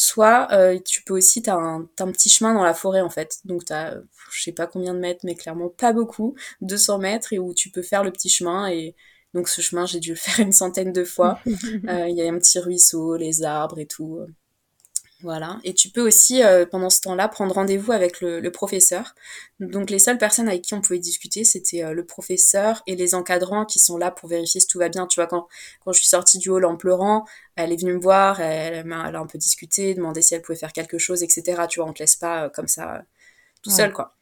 Soit euh, tu peux aussi, tu as, un, un petit chemin dans la forêt en fait. Donc tu as, je sais pas combien de mètres, mais clairement pas beaucoup, 200 mètres, et où tu peux faire le petit chemin. Et donc ce chemin, j'ai dû le faire une centaine de fois. Euh, il y a un petit ruisseau, les arbres et tout. Voilà. Et tu peux aussi, euh, pendant ce temps-là, prendre rendez-vous avec le, le, professeur. Donc les seules personnes avec qui on pouvait discuter, c'était euh, le professeur et les encadrants qui sont là pour vérifier si tout va bien. Tu vois, quand, quand je suis sortie du hall en pleurant, elle est venue me voir, elle, elle a un peu discuté, demandé si elle pouvait faire quelque chose, etc. Tu vois, on te laisse pas euh, comme ça tout ouais. seul, quoi.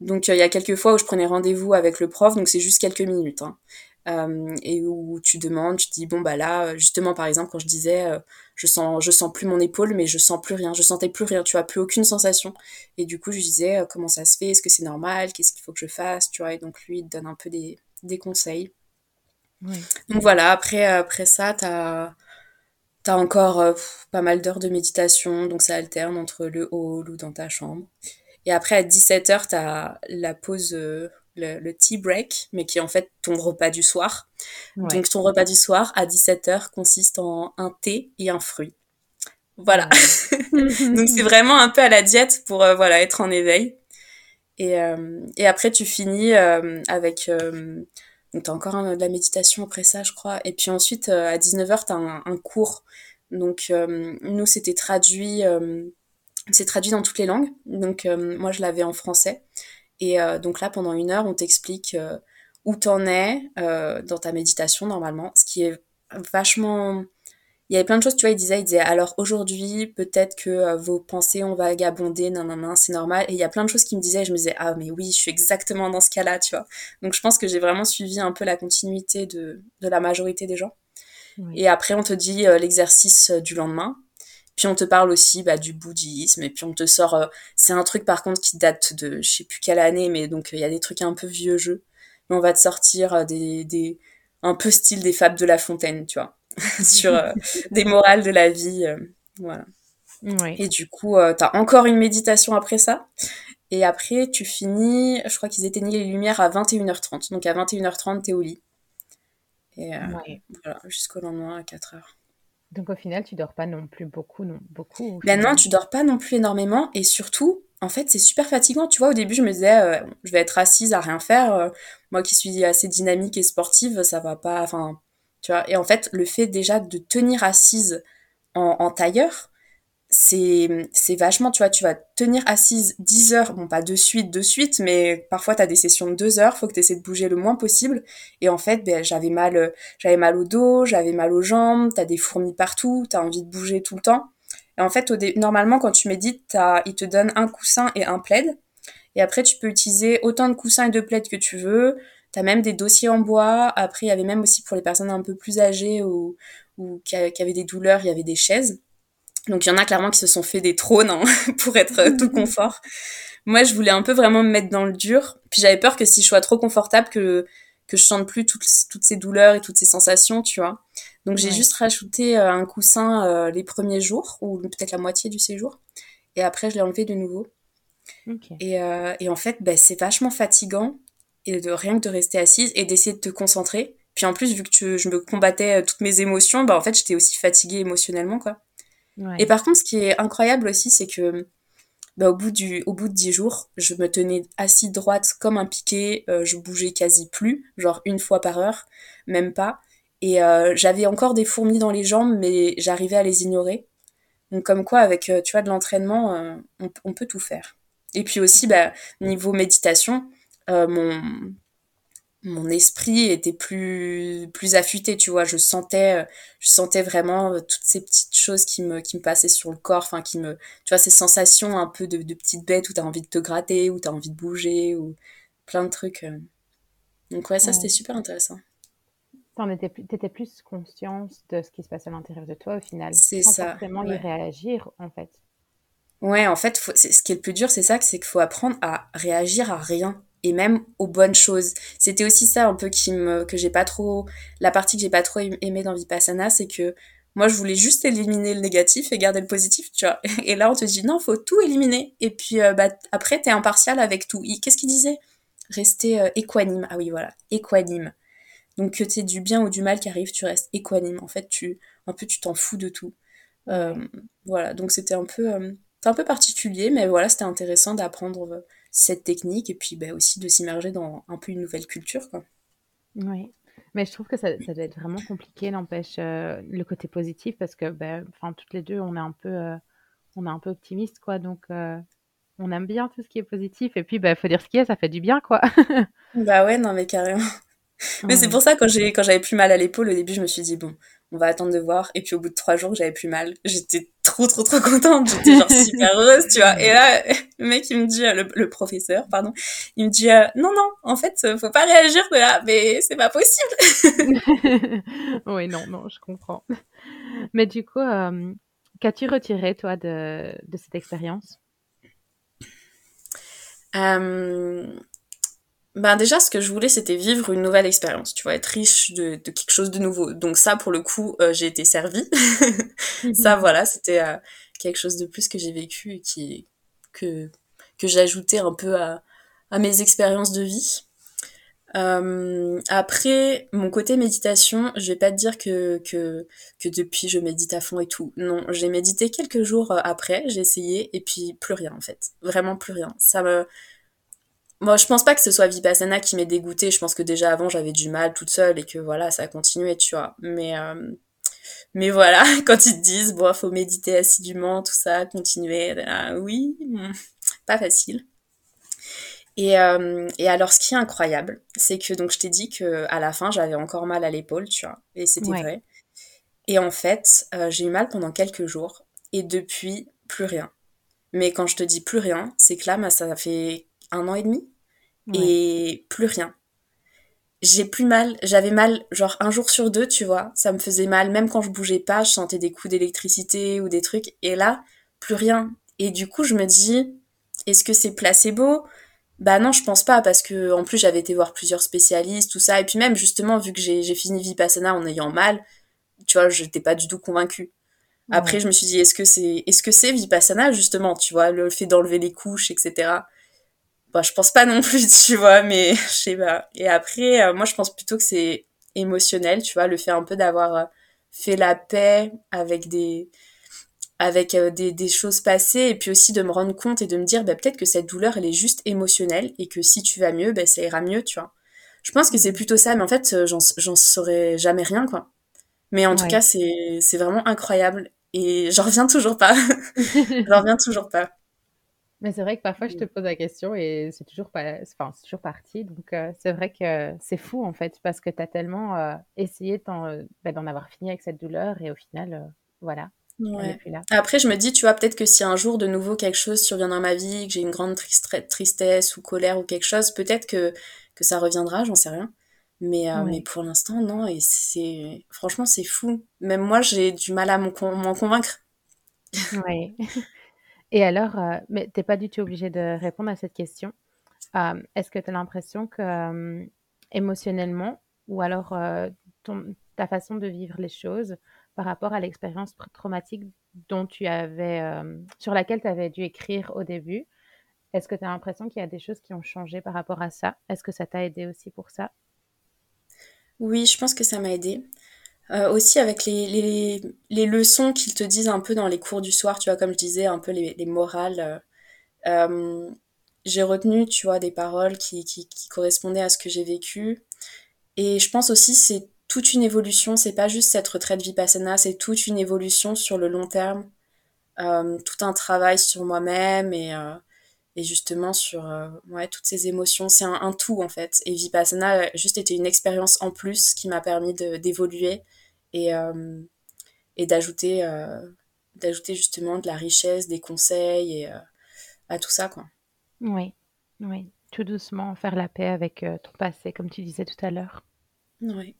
Donc il y a quelques fois où je prenais rendez-vous avec le prof, donc c'est juste quelques minutes. Hein. Euh, et où tu demandes, tu dis bon bah là, justement par exemple quand je disais euh, je sens je sens plus mon épaule mais je sens plus rien, je sentais plus rien, tu as plus aucune sensation et du coup je disais euh, comment ça se fait, est-ce que c'est normal, qu'est-ce qu'il faut que je fasse, tu vois et donc lui il te donne un peu des, des conseils. Donc voilà après après ça t'as T'as encore pas mal d'heures de méditation, donc ça alterne entre le hall ou dans ta chambre. Et après, à 17h, t'as la pause le, tea break, mais qui est en fait ton repas du soir. Donc ton repas du soir à 17h consiste en un thé et un fruit. Voilà. Donc c'est vraiment un peu à la diète pour euh, voilà être en éveil. Et, euh, et après tu finis euh, avec donc t'as encore de la méditation après ça je crois. Et puis ensuite à 19h t'as un, un cours. Donc nous c'était traduit c'est traduit dans toutes les langues. Donc moi je l'avais en français. Et euh, donc là, pendant une heure, on t'explique euh, où t'en es euh, dans ta méditation normalement, ce qui est vachement... Il y avait plein de choses, tu vois, il disait, il disait, alors aujourd'hui, peut-être que vos pensées ont vagabondé, non, non, non, c'est normal. Et il y a plein de choses qui me disaient, je me disais, ah, mais oui, je suis exactement dans ce cas-là, tu vois. Donc je pense que j'ai vraiment suivi un peu la continuité de, de la majorité des gens. Et après, on te dit l'exercice du lendemain. Puis on te parle aussi bah, du bouddhisme, et puis on te sort. Euh, c'est un truc par contre qui date de je sais plus quelle année, mais donc il y a des trucs un peu vieux jeu. Mais on va te sortir euh, des, des un peu style des fables de La Fontaine, tu vois, sur euh, des morales de la vie, voilà. Et du coup, t'as encore une méditation après ça. Et après, tu finis, je crois qu'ils éteignaient les lumières à 21h30. Donc à 21h30, t'es au lit. Et voilà, jusqu'au lendemain à 4h.
Donc au final, tu dors pas non plus beaucoup, non beaucoup.
Ben non, tu dors pas non plus énormément et surtout, en fait, c'est super fatigant. Tu vois, au début, je me disais, euh, je vais être assise à rien faire. Euh, moi qui suis assez dynamique et sportive, ça va pas. Enfin, tu vois. Et en fait, le fait déjà de tenir assise en, en tailleur, c'est c'est vachement tu vois tu vas tenir assise 10 heures bon pas de suite de suite mais parfois tu as des sessions de 2 heures faut que tu essaies de bouger le moins possible. Et en fait ben, j'avais mal j'avais mal au dos j'avais mal aux jambes tu as des fourmis partout tu as envie de bouger tout le temps. Et en fait normalement quand tu médites ils te donnent un coussin et un plaid. Et après tu peux utiliser autant de coussins et de plaids que tu veux. Tu as même des dossiers en bois. Après il y avait même aussi pour les personnes un peu plus âgées ou, ou qui avaient des douleurs il y avait des chaises donc il y en a clairement qui se sont fait des trônes hein, pour être euh, tout confort. Moi, je voulais un peu vraiment me mettre dans le dur. Puis j'avais peur que si je sois trop confortable, que que je sente plus toutes, toutes ces douleurs et toutes ces sensations, tu vois. Donc j'ai juste rajouté euh, un coussin euh, les premiers jours, ou peut-être la moitié du séjour. Et après, je l'ai enlevé de nouveau. Et, et, en fait, bah, c'est vachement fatigant et de rien que de rester assise et d'essayer de te concentrer. Puis en plus, vu que je me combattais toutes mes émotions, bah en fait, j'étais aussi fatiguée émotionnellement, quoi. Et par contre, ce qui est incroyable aussi, c'est que bah, au, bout du, au bout de 10 jours, je me tenais assise droite comme un piqué, euh, je bougeais quasi plus, genre une fois par heure, même pas. Et euh, j'avais encore des fourmis dans les jambes, mais j'arrivais à les ignorer. Donc comme quoi, avec euh, tu vois, de l'entraînement, on, on, peut tout faire. Et puis aussi, bah, niveau méditation, mon, mon esprit était plus plus affûté tu vois. Je sentais je sentais vraiment euh, toutes ces petites choses qui me qui me passaient sur le corps enfin qui me tu vois ces sensations un peu de, de petites bêtes où t'as envie de te gratter où t'as envie de bouger ou plein de trucs euh. donc ouais ça c'était super intéressant.
T'étais plus conscience de ce qui se passe à l'intérieur de toi au final.
C'est ça
vraiment y réagir en fait.
Ouais en fait ce qui est le plus dur c'est ça c'est qu'il faut apprendre à réagir à rien et même aux bonnes choses. C'était aussi ça un peu qui me que j'ai pas trop la partie que j'ai pas trop aimé dans Vipassana, c'est que moi je voulais juste éliminer le négatif et garder le positif, tu vois. Et là on te dit non, faut tout éliminer et puis euh, bah après t'es impartial avec tout. Qu'est-ce qu'il disait? Rester euh, équanime. Ah oui, voilà, équanime. Donc que t'aies du bien ou du mal qui arrive, tu restes équanime. En fait, tu un peu tu t'en fous de tout. Euh, voilà, donc c'était un peu un peu particulier, mais voilà, c'était intéressant d'apprendre cette technique et puis bah, aussi de s'immerger dans un peu une nouvelle culture. Quoi.
Oui, mais je trouve que ça, ça doit être vraiment compliqué, n'empêche euh, le côté positif, parce que ben, toutes les deux, on est un peu, euh, on est un peu optimiste, quoi. Donc, euh, on aime bien tout ce qui est positif. Et puis, il bah, faut dire ce qui est, ça fait du bien, quoi.
bah ouais, non, mais carrément. Mais c'est pour ça, quand j'avais plus mal à l'épaule, au début, je me suis dit, bon, on va attendre de voir. Et puis, au bout de trois jours, j'avais plus mal. J'étais trop, trop, trop contente. J'étais genre super heureuse, tu vois. Et là, le mec, il me dit, le, le professeur, pardon, il me dit, euh, non, non, en fait, faut pas réagir de là, mais c'est pas possible.
oui, non, non, je comprends. Mais du coup, euh, qu'as-tu retiré, toi, de, de cette expérience?
Euh, ben déjà, ce que je voulais, c'était vivre une nouvelle expérience, tu vois, être riche de, de, quelque chose de nouveau. Donc ça, pour le coup, euh, j'ai été servie. ça, voilà, c'était euh, quelque chose de plus que j'ai vécu et qui que que ajouté un peu à, à mes expériences de vie. Euh, après, mon côté méditation, je vais pas te dire que, que, que depuis je médite à fond et tout. Non, j'ai médité quelques jours euh, après, j'ai essayé, et puis plus rien en fait. Vraiment plus rien. Ça me, moi, je pense pas que ce soit Vipassana qui m'ait dégoûté. Je pense que déjà avant, j'avais du mal toute seule et que voilà, ça a continué, tu vois. Mais, euh... mais voilà, quand ils te disent, bon, faut méditer assidûment, tout ça, continuer, ah, oui, hmm, pas facile. Et, euh... et alors, ce qui est incroyable, c'est que donc je t'ai dit que à la fin, j'avais encore mal à l'épaule, tu vois, et c'était ouais. vrai. Et en fait, euh, j'ai eu mal pendant quelques jours, et depuis, plus rien. Mais quand je te dis plus rien, c'est que là, ça fait un an et demi ouais. et plus rien. J'ai plus mal, j'avais mal genre un jour sur deux, tu vois, ça me faisait mal, même quand je bougeais pas, je sentais des coups d'électricité ou des trucs, et là, plus rien. Et du coup, je me dis, est-ce que c'est placebo? Bah non, je pense pas, parce que en plus, j'avais été voir plusieurs spécialistes, tout ça, et puis même, justement, vu que j'ai fini Vipassana en ayant mal, tu vois, j'étais pas du tout convaincue. Après, ouais. je me suis dit, est-ce que c'est est -ce que c'est Vipassana, justement, tu vois, le fait d'enlever les couches, etc bah, je pense pas non plus, tu vois, mais je sais pas. Et après, euh, moi, je pense plutôt que c'est émotionnel, tu vois, le fait un peu d'avoir euh, fait la paix avec des avec euh, des, des, choses passées et puis aussi de me rendre compte et de me dire bah, peut-être que cette douleur elle est juste émotionnelle et que si tu vas mieux bah, ça ira mieux tu vois je pense que c'est plutôt ça mais en fait j'en saurais jamais rien quoi mais en ouais. tout cas c'est c'est vraiment incroyable et j'en reviens toujours pas j'en reviens toujours pas
mais c'est vrai que parfois, je te pose la question et c'est toujours, pas, enfin, toujours parti. Donc, euh, c'est vrai que c'est fou, en fait, parce que tu as tellement euh, essayé euh, bah, d'en avoir fini avec cette douleur et au final, voilà.
Ouais. Après, je me dis, tu vois, peut-être que si un jour de nouveau quelque chose survient dans ma vie, que j'ai une grande tristesse ou colère ou quelque chose, peut-être que, que ça reviendra, j'en sais rien. Mais, ouais. mais pour l'instant, non. Et c'est franchement, c'est fou. Même moi, j'ai du mal à m'en convaincre.
Oui. Et alors, euh, mais tu n'es pas du tout obligé de répondre à cette question. Euh, Est-ce que tu as l'impression que euh, émotionnellement, ou alors ta façon de vivre les choses par rapport à l'expérience traumatique dont tu avais, sur laquelle tu avais dû écrire au début, est-ce que tu as l'impression qu'il y a des choses qui ont changé par rapport à ça? Est-ce que ça t'a aidé aussi pour ça?
Oui, je pense que ça m'a aidé. Euh, aussi avec les, les, les leçons qu'ils te disent un peu dans les cours du soir, tu vois, comme je disais, un peu les, les morales. Euh, euh, j'ai retenu, tu vois, des paroles qui, qui, qui correspondaient à ce que j'ai vécu. Et je pense aussi c'est toute une évolution, c'est pas juste cette retraite vipassana, c'est toute une évolution sur le long terme, tout un travail sur moi-même et, et justement sur euh, ouais, toutes ces émotions. C'est un, un, tout en fait. Et Vipassana a juste été une expérience en plus qui m'a permis d'évoluer et, euh, et d'ajouter euh, d'ajouter justement de la richesse, des conseils et euh, à tout ça. Quoi.
Oui, oui. Tout doucement, faire la paix avec ton passé, comme tu disais tout à l'heure.
Oui.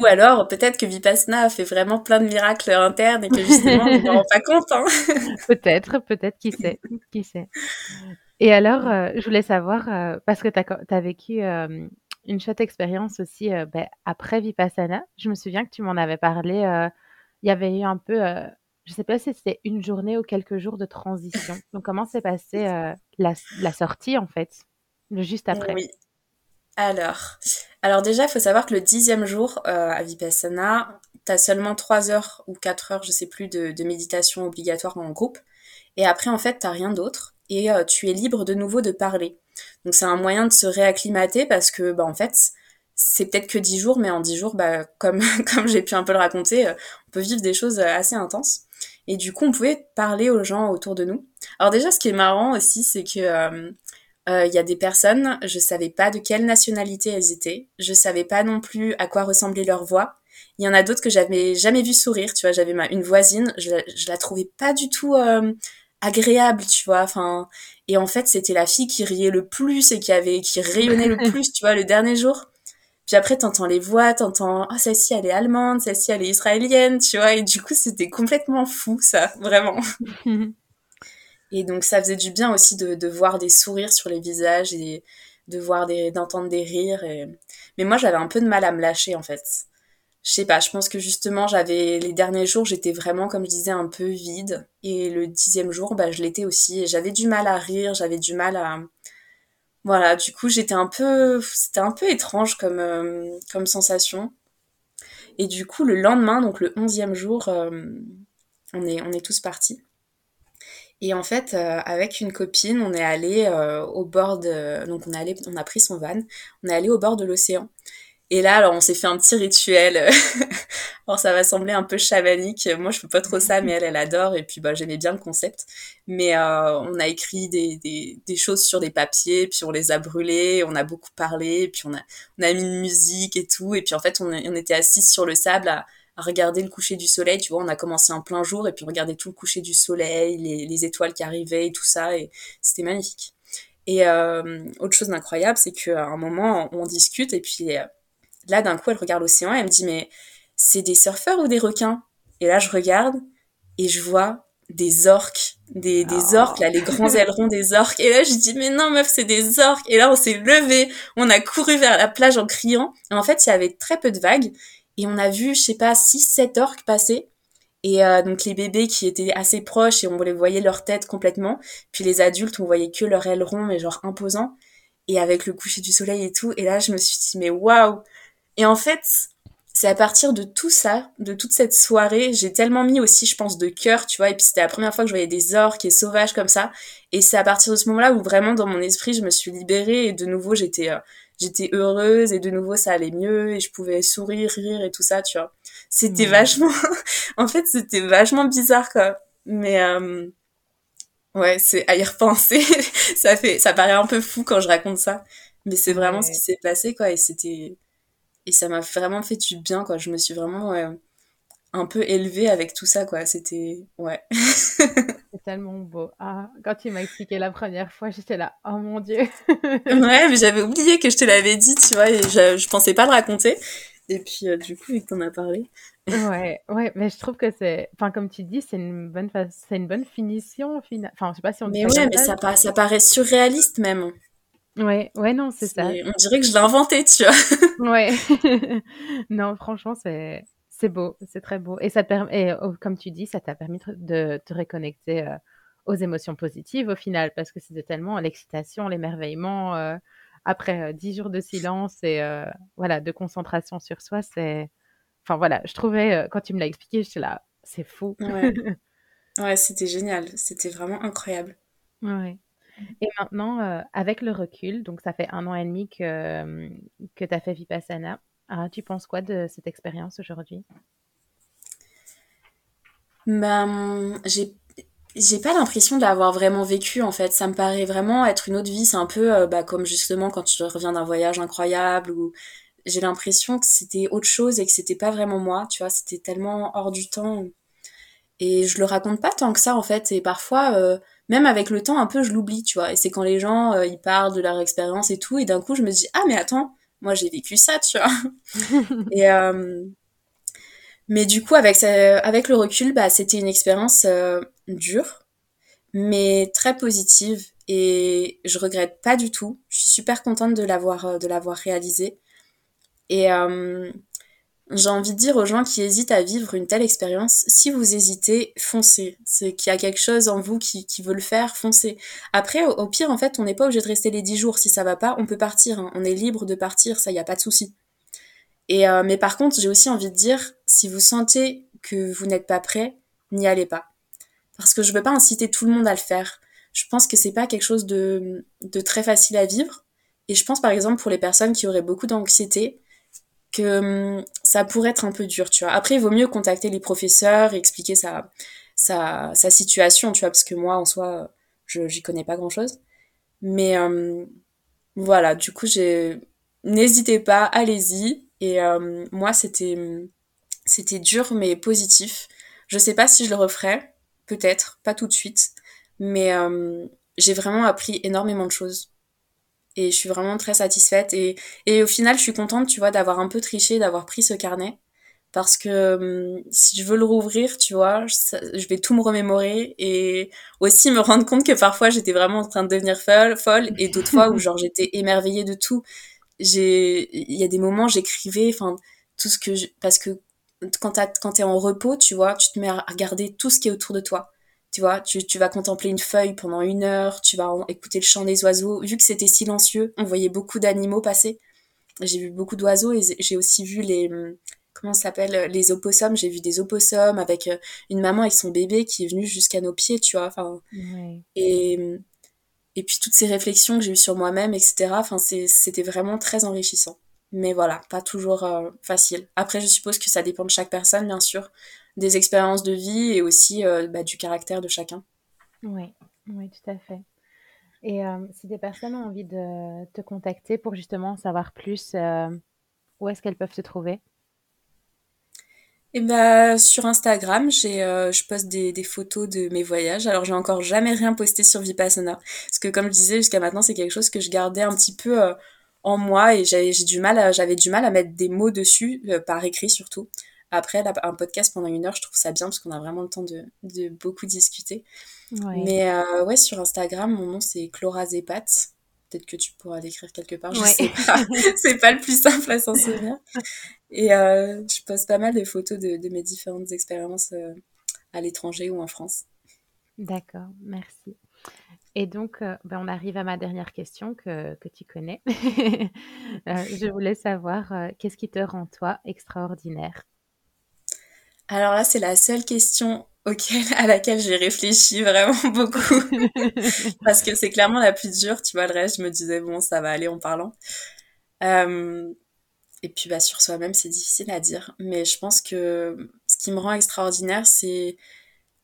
Ou alors, peut-être que Vipassana a fait vraiment plein de miracles internes et que justement, on ne rend pas compte. Hein.
peut-être, peut-être, qui sait, qui sait. Et alors, euh, je voulais savoir, euh, parce que tu as, as, vécu euh, une chouette expérience aussi ben, après Vipassana, je me souviens que tu m'en avais parlé, il y avait eu un peu, je ne sais pas si c'était une journée ou quelques jours de transition. Donc, comment s'est passée la, la, sortie, en fait, juste après?
Oui. Alors, alors déjà, il faut savoir que le dixième jour euh, à Vipassana, tu as seulement 3 heures ou 4 heures, je sais plus, de, méditation obligatoire en groupe. Et après, en fait, tu rien d'autre. Et euh, tu es libre de nouveau de parler. Donc c'est un moyen de se réacclimater parce que, bah, en fait, c'est peut-être que 10 jours, mais en 10 jours, bah, comme, comme j'ai pu un peu le raconter, euh, on peut vivre des choses assez intenses. Et du coup, on pouvait parler aux gens autour de nous. Alors déjà, ce qui est marrant aussi, c'est que il euh, y a des personnes, je savais pas de quelle nationalité elles étaient, je savais pas non plus à quoi ressemblait leur voix, Il y en a d'autres que j'avais jamais vu sourire, tu vois. J'avais ma une voisine, je, je la trouvais pas du tout euh, agréable, tu vois. Enfin, et en fait, c'était la fille qui riait le plus et qui avait qui rayonnait le plus, tu vois, le dernier jour. Puis après, t'entends les voix, t'entends ah celle-ci elle est allemande, celle-ci elle est israélienne, tu vois. Et du coup, c'était complètement fou, ça, vraiment. et donc, ça faisait du bien aussi de, de voir des sourires sur les visages et de voir des, d'entendre des rires. Et... Mais moi, j'avais un peu de mal à me lâcher, en fait. Je sais pas, je pense que justement, j'avais, les derniers jours, j'étais vraiment, comme je disais, un peu vide. Et le dixième jour, bah, je l'étais aussi. Et j'avais du mal à rire, j'avais du mal à, voilà, du coup, j'étais un peu, c'était un peu étrange comme, euh, comme sensation. Et du coup, le lendemain, donc le onzième jour, euh, on, est, on est tous partis. Et en fait, euh, avec une copine, on est allé euh, au bord de... Donc on, est allé, on a pris son van, on est allé au bord de l'océan. Et là, alors on s'est fait un petit rituel. alors ça va sembler un peu chamanique. Moi, je fais pas trop ça, mais elle, elle adore. Et puis, bah, j'aimais bien le concept. Mais euh, on a écrit des, des, des, choses sur des papiers, puis on les a brûlés. On a beaucoup parlé, puis on a, on a mis une musique et tout. Et puis en fait, on, on était assis sur le sable à, à regarder le coucher du soleil. Tu vois, on a commencé en plein jour et puis on regardait tout le coucher du soleil, les, les étoiles qui arrivaient et tout ça. Et c'était magnifique. Et euh, autre chose d'incroyable, c'est qu'à un moment, on, discute et puis euh, là, d'un coup, elle regarde l'océan et elle me dit, mais c'est des surfeurs ou des requins? Et là, je regarde et je vois des orques, des, des oh. orques, là, les grands ailerons des orques. Et là, je dis, mais non, meuf, c'est des orques. Et là, on s'est levé, on a couru vers la plage en criant. Et en fait, il y avait très peu de vagues. Et on a vu, je sais pas, 6-7 orques passer. Et euh, donc les bébés qui étaient assez proches et on les voyait leur tête complètement. Puis les adultes, on voyait que leur aileron, mais genre imposant. Et avec le coucher du soleil et tout. Et là, je me suis dit, mais waouh Et en fait, c'est à partir de tout ça, de toute cette soirée, j'ai tellement mis aussi, je pense, de cœur, tu vois. Et puis c'était la première fois que je voyais des orques et sauvages comme ça. Et c'est à partir de ce moment-là où vraiment, dans mon esprit, je me suis libérée. Et de nouveau, j'étais... Euh, j'étais heureuse et de nouveau ça allait mieux et je pouvais sourire, rire et tout ça, tu vois. C'était mmh. vachement, en fait, c'était vachement bizarre, quoi. Mais, euh... ouais, c'est à y repenser. ça fait, ça paraît un peu fou quand je raconte ça. Mais c'est vraiment ouais. ce qui s'est passé, quoi. Et c'était, et ça m'a vraiment fait du bien, quoi. Je me suis vraiment, ouais, un peu élevée avec tout ça, quoi. C'était, ouais.
C'est tellement beau. Ah, quand tu m'as expliqué la première fois, j'étais là, oh mon dieu.
ouais, mais j'avais oublié que je te l'avais dit, tu vois, et je, je pensais pas le raconter. Et puis, euh, du coup, vu que t'en as parlé.
ouais, ouais, mais je trouve que c'est, enfin, comme tu dis, c'est une bonne, c'est une bonne finition, fina... enfin, je sais pas si on.
Mais ouais, mais ça, pa ça paraît surréaliste même.
Ouais, ouais, non, c'est ça.
On dirait que je l'ai inventé, tu vois.
ouais. non, franchement, c'est, c'est beau, c'est très beau. Et ça te permet, et, oh, comme tu dis, ça t'a permis de te reconnecter euh, aux émotions positives au final, parce que c'était tellement l'excitation, l'émerveillement. Euh, après euh, dix jours de silence et voilà, de concentration sur soi, c'est. Enfin voilà, je trouvais, quand tu me l'as expliqué, j'étais là, c'est fou.
Ouais, ouais c'était génial, c'était vraiment incroyable.
Ouais. Et maintenant, avec le recul, donc ça fait un an et demi que, que tu as fait Vipassana. Ah, tu penses quoi de cette expérience aujourd'hui?
Ben, j'ai j'ai pas l'impression de l'avoir vraiment vécu en fait. Ça me paraît vraiment être une autre vie. C'est un peu euh, bah, comme justement quand tu reviens d'un voyage incroyable ou j'ai l'impression que c'était autre chose et que c'était pas vraiment moi. Tu vois, c'était tellement hors du temps. Et je le raconte pas tant que ça en fait. Et parfois, euh, même avec le temps, un peu je l'oublie. Tu vois. Et c'est quand les gens euh, ils parlent de leur expérience et tout, et d'un coup je me dis ah mais attends, moi j'ai vécu ça, tu vois. euh, mais du coup avec avec le recul, bah c'était une expérience euh, dure, mais très positive et je regrette pas du tout. Je suis super contente de l'avoir euh, de l'avoir réalisée. Et j'ai envie de dire aux gens qui hésitent à vivre une telle expérience, si vous hésitez, foncez. C'est qu'il y a quelque chose en vous qui, qui veut le faire, foncez. Après, au, pire, en fait, on n'est pas obligé de rester les 10 jours. Si ça va pas, on peut partir. Hein. On est libre de partir, ça, il n'y a pas de souci. Et euh, mais par contre, j'ai aussi envie de dire, si vous sentez que vous n'êtes pas prêt, n'y allez pas parce que je veux pas inciter tout le monde à le faire. Je pense que c'est pas quelque chose de, de très facile à vivre. Et je pense par exemple pour les personnes qui auraient beaucoup d'anxiété, que hum, ça pourrait être un peu dur, tu vois. Après, il vaut mieux contacter les professeurs et expliquer sa, sa, situation, tu vois, parce que moi, en soi, je j'y connais pas grand-chose. Mais euh, voilà, du coup, j'ai... N'hésitez pas, allez-y. Et euh, moi, c'était C'était dur mais positif. Je sais pas si je le referais, peut-être, pas tout de suite, mais j'ai vraiment appris énormément de choses. Et je suis vraiment très satisfaite. Et, et au final, je suis contente, tu vois, d'avoir un peu triché, d'avoir pris ce carnet. Parce que hum, si je veux le rouvrir, tu vois, je, vais tout me remémorer et aussi me rendre compte que parfois j'étais vraiment en train de devenir folle, folle et d'autres fois où genre j'étais émerveillée de tout. J'ai, il y a des moments j'écrivais, enfin tout ce que je, parce que quand t'es en repos, tu vois, tu te mets à regarder tout ce qui est autour de toi. Tu vois, tu, tu vas contempler une feuille pendant une heure, tu vas écouter le chant des oiseaux. Vu que c'était silencieux, on voyait beaucoup d'animaux passer. J'ai vu beaucoup d'oiseaux et j'ai aussi vu les, comment ça s'appelle, les opossums. J'ai vu des opossums avec euh, une maman avec son bébé qui est venue jusqu'à nos pieds, tu vois. Enfin, et, et puis toutes ces réflexions que j'ai eues sur moi-même, etc. Enfin, c'était vraiment très enrichissant. Mais voilà, pas toujours euh, facile. Après, je suppose que ça dépend de chaque personne, bien sûr, des expériences de vie et aussi euh, bah, du caractère de chacun.
Oui, oui, tout à fait. Et euh, si des personnes ont envie de te contacter pour justement savoir plus, où est-ce qu'elles peuvent te trouver?
Et bah, sur Instagram, j'ai, je poste des, des, photos de mes voyages. Alors, j'ai encore jamais rien posté sur Vipassana. Parce que, comme je disais, jusqu'à maintenant, c'est quelque chose que je gardais un petit peu en moi et j'ai du mal j'avais du mal à mettre des mots dessus euh, par écrit surtout après un podcast pendant une heure je trouve ça bien parce qu'on a vraiment le temps de, de beaucoup discuter. Mais euh, ouais sur Instagram mon nom c'est Clora Zepat. Peut-être que tu pourras l'écrire quelque part je sais pas. C'est pas le plus simple à s'en souvenir. Et euh, je poste pas mal de photos de, de mes différentes expériences à l'étranger ou en France.
D'accord merci. Et donc, euh, ben, on arrive à ma dernière question que, que tu connais. Euh, je voulais savoir, euh, qu'est-ce qui te rend toi extraordinaire?
Alors là, c'est la seule question auquel, à laquelle j'ai réfléchi vraiment beaucoup. Parce que c'est clairement la plus dure, tu vois, le reste, je me disais, bon, ça va aller en parlant. et puis, bah, sur soi-même, c'est difficile à dire. Mais je pense que ce qui me rend extraordinaire, c'est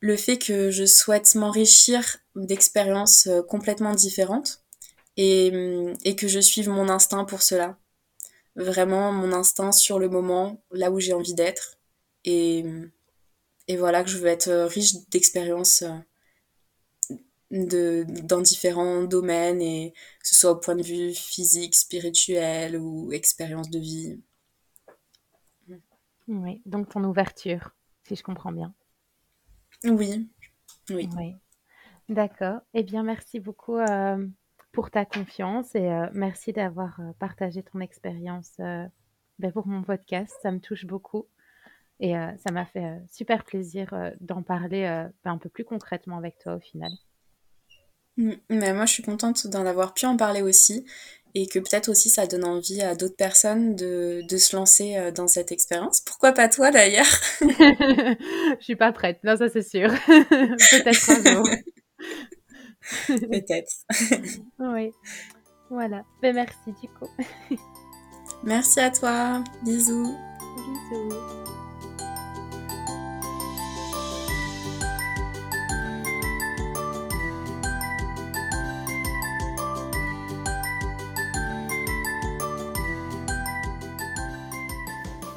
le fait que je souhaite m'enrichir d'expériences euh, complètement différentes et, et, que je suive mon instinct pour cela. Vraiment mon instinct sur le moment, là où j'ai envie d'être. Et, et voilà que je veux être riche d'expériences euh, de, dans différents domaines, et que ce soit au point de vue physique, spirituel ou expérience de vie.
Oui, donc ton ouverture, si je comprends bien.
Oui, oui.
D'accord. Eh bien, merci beaucoup euh, pour ta confiance et euh, merci d'avoir euh, partagé ton expérience ben, pour mon podcast. Ça me touche beaucoup et ça m'a fait super plaisir d'en parler ben, un peu plus concrètement avec toi au final.
Mm, mais moi, je suis contente d'en avoir pu en parler aussi et que peut-être aussi ça donne envie à d'autres personnes de, de, se lancer euh, dans cette expérience. Pourquoi pas toi d'ailleurs?
Je suis pas prête, non ça c'est sûr. peut-être un jour.
peut-être.
oui, voilà. Ben, merci du coup.
merci à toi. Bisous.
Bisous.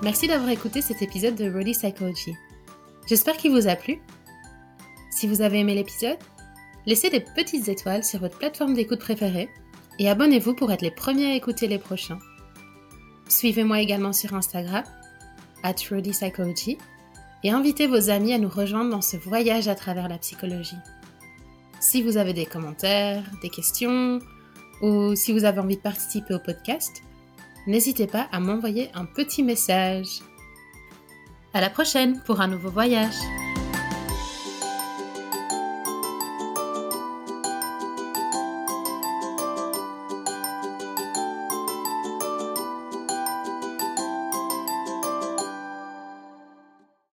Merci d'avoir écouté cet épisode de Ready Psychology. J'espère qu'il vous a plu. Si vous avez aimé l'épisode, laissez des petites étoiles sur votre plateforme d'écoute préférée et abonnez-vous pour être les premiers à écouter les prochains. Suivez-moi également sur Instagram, at Psychology, et invitez vos amis à nous rejoindre dans ce voyage à travers la psychologie. Si vous avez des commentaires, des questions, ou si vous avez envie de participer au podcast, n'hésitez pas à m'envoyer un petit message. À la prochaine pour un nouveau voyage.